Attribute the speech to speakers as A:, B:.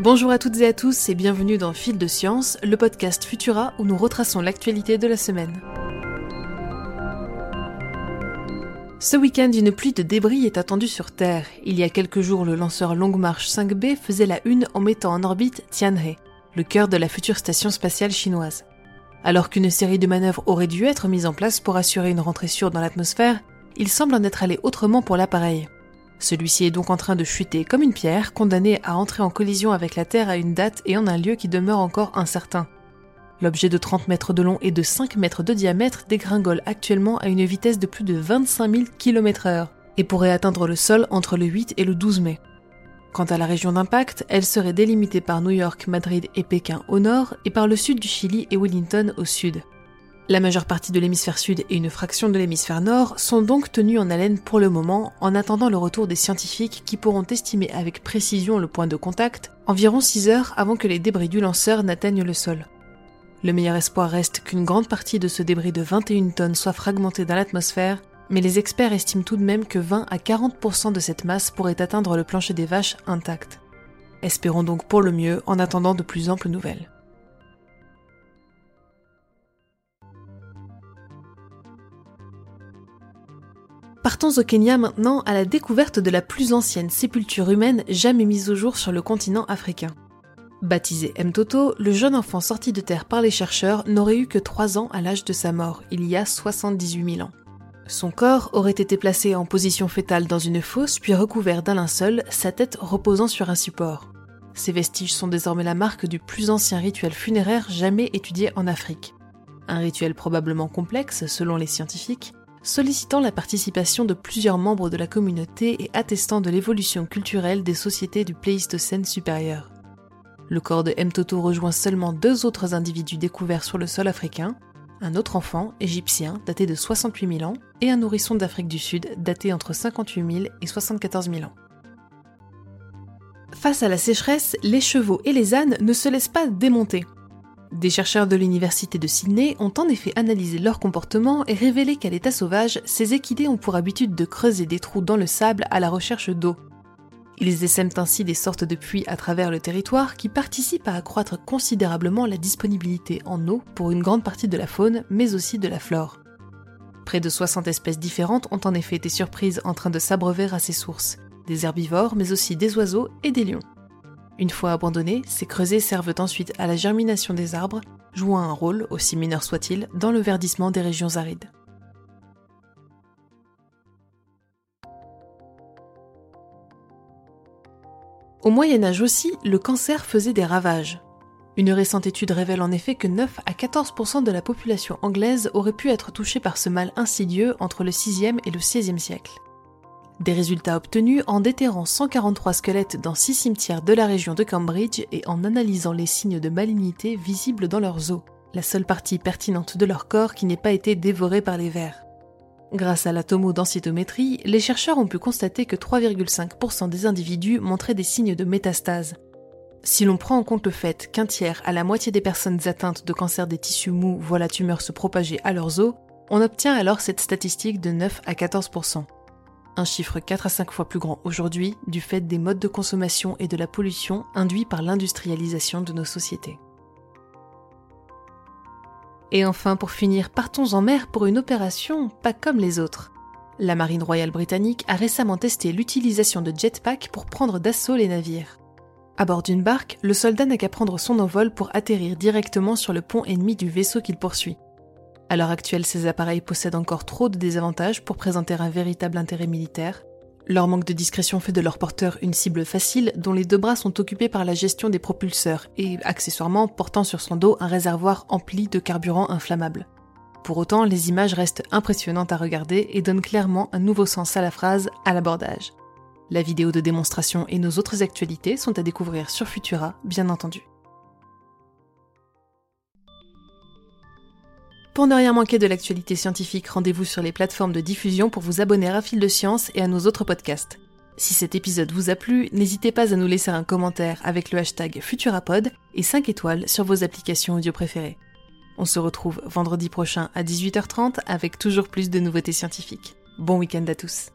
A: Bonjour à toutes et à tous et bienvenue dans Fil de Science, le podcast Futura où nous retraçons l'actualité de la semaine. Ce week-end, une pluie de débris est attendue sur Terre. Il y a quelques jours, le lanceur Longue Marche 5B faisait la une en mettant en orbite Tianhe, le cœur de la future station spatiale chinoise. Alors qu'une série de manœuvres aurait dû être mise en place pour assurer une rentrée sûre dans l'atmosphère, il semble en être allé autrement pour l'appareil. Celui-ci est donc en train de chuter comme une pierre, condamné à entrer en collision avec la Terre à une date et en un lieu qui demeure encore incertain. L'objet de 30 mètres de long et de 5 mètres de diamètre dégringole actuellement à une vitesse de plus de 25 000 km/h et pourrait atteindre le sol entre le 8 et le 12 mai. Quant à la région d'impact, elle serait délimitée par New York, Madrid et Pékin au nord et par le sud du Chili et Wellington au sud. La majeure partie de l'hémisphère sud et une fraction de l'hémisphère nord sont donc tenus en haleine pour le moment en attendant le retour des scientifiques qui pourront estimer avec précision le point de contact environ 6 heures avant que les débris du lanceur n'atteignent le sol. Le meilleur espoir reste qu'une grande partie de ce débris de 21 tonnes soit fragmenté dans l'atmosphère, mais les experts estiment tout de même que 20 à 40% de cette masse pourrait atteindre le plancher des vaches intact. Espérons donc pour le mieux en attendant de plus amples nouvelles. Partons au Kenya maintenant à la découverte de la plus ancienne sépulture humaine jamais mise au jour sur le continent africain. Baptisé Mtoto, le jeune enfant sorti de terre par les chercheurs n'aurait eu que 3 ans à l'âge de sa mort, il y a 78 000 ans. Son corps aurait été placé en position fétale dans une fosse puis recouvert d'un linceul, sa tête reposant sur un support. Ces vestiges sont désormais la marque du plus ancien rituel funéraire jamais étudié en Afrique. Un rituel probablement complexe selon les scientifiques, sollicitant la participation de plusieurs membres de la communauté et attestant de l'évolution culturelle des sociétés du Pléistocène supérieur. Le corps de Mtoto rejoint seulement deux autres individus découverts sur le sol africain, un autre enfant, égyptien, daté de 68 000 ans, et un nourrisson d'Afrique du Sud, daté entre 58 000 et 74 000 ans. Face à la sécheresse, les chevaux et les ânes ne se laissent pas démonter. Des chercheurs de l'université de Sydney ont en effet analysé leur comportement et révélé qu'à l'état sauvage, ces équidés ont pour habitude de creuser des trous dans le sable à la recherche d'eau. Ils essaiment ainsi des sortes de puits à travers le territoire qui participent à accroître considérablement la disponibilité en eau pour une grande partie de la faune, mais aussi de la flore. Près de 60 espèces différentes ont en effet été surprises en train de s'abreuver à ces sources, des herbivores, mais aussi des oiseaux et des lions. Une fois abandonnés, ces creusets servent ensuite à la germination des arbres, jouant un rôle, aussi mineur soit-il, dans le verdissement des régions arides. Au Moyen Âge aussi, le cancer faisait des ravages. Une récente étude révèle en effet que 9 à 14% de la population anglaise aurait pu être touchée par ce mal insidieux entre le 6e et le 16e siècle. Des résultats obtenus en déterrant 143 squelettes dans 6 cimetières de la région de Cambridge et en analysant les signes de malignité visibles dans leurs os, la seule partie pertinente de leur corps qui n'ait pas été dévorée par les vers. Grâce à la tomodensitométrie, les chercheurs ont pu constater que 3,5% des individus montraient des signes de métastase. Si l'on prend en compte le fait qu'un tiers à la moitié des personnes atteintes de cancer des tissus mous voient la tumeur se propager à leurs os, on obtient alors cette statistique de 9 à 14% un chiffre 4 à 5 fois plus grand aujourd'hui du fait des modes de consommation et de la pollution induits par l'industrialisation de nos sociétés. Et enfin, pour finir, partons en mer pour une opération pas comme les autres. La Marine royale britannique a récemment testé l'utilisation de jetpacks pour prendre d'assaut les navires. À bord d'une barque, le soldat n'a qu'à prendre son envol pour atterrir directement sur le pont ennemi du vaisseau qu'il poursuit. À l'heure actuelle, ces appareils possèdent encore trop de désavantages pour présenter un véritable intérêt militaire. Leur manque de discrétion fait de leur porteur une cible facile dont les deux bras sont occupés par la gestion des propulseurs et, accessoirement, portant sur son dos un réservoir empli de carburant inflammable. Pour autant, les images restent impressionnantes à regarder et donnent clairement un nouveau sens à la phrase à l'abordage. La vidéo de démonstration et nos autres actualités sont à découvrir sur Futura, bien entendu. Pour ne rien manquer de l'actualité scientifique, rendez-vous sur les plateformes de diffusion pour vous abonner à Fil de Science et à nos autres podcasts. Si cet épisode vous a plu, n'hésitez pas à nous laisser un commentaire avec le hashtag Futurapod et 5 étoiles sur vos applications audio préférées. On se retrouve vendredi prochain à 18h30 avec toujours plus de nouveautés scientifiques. Bon week-end à tous.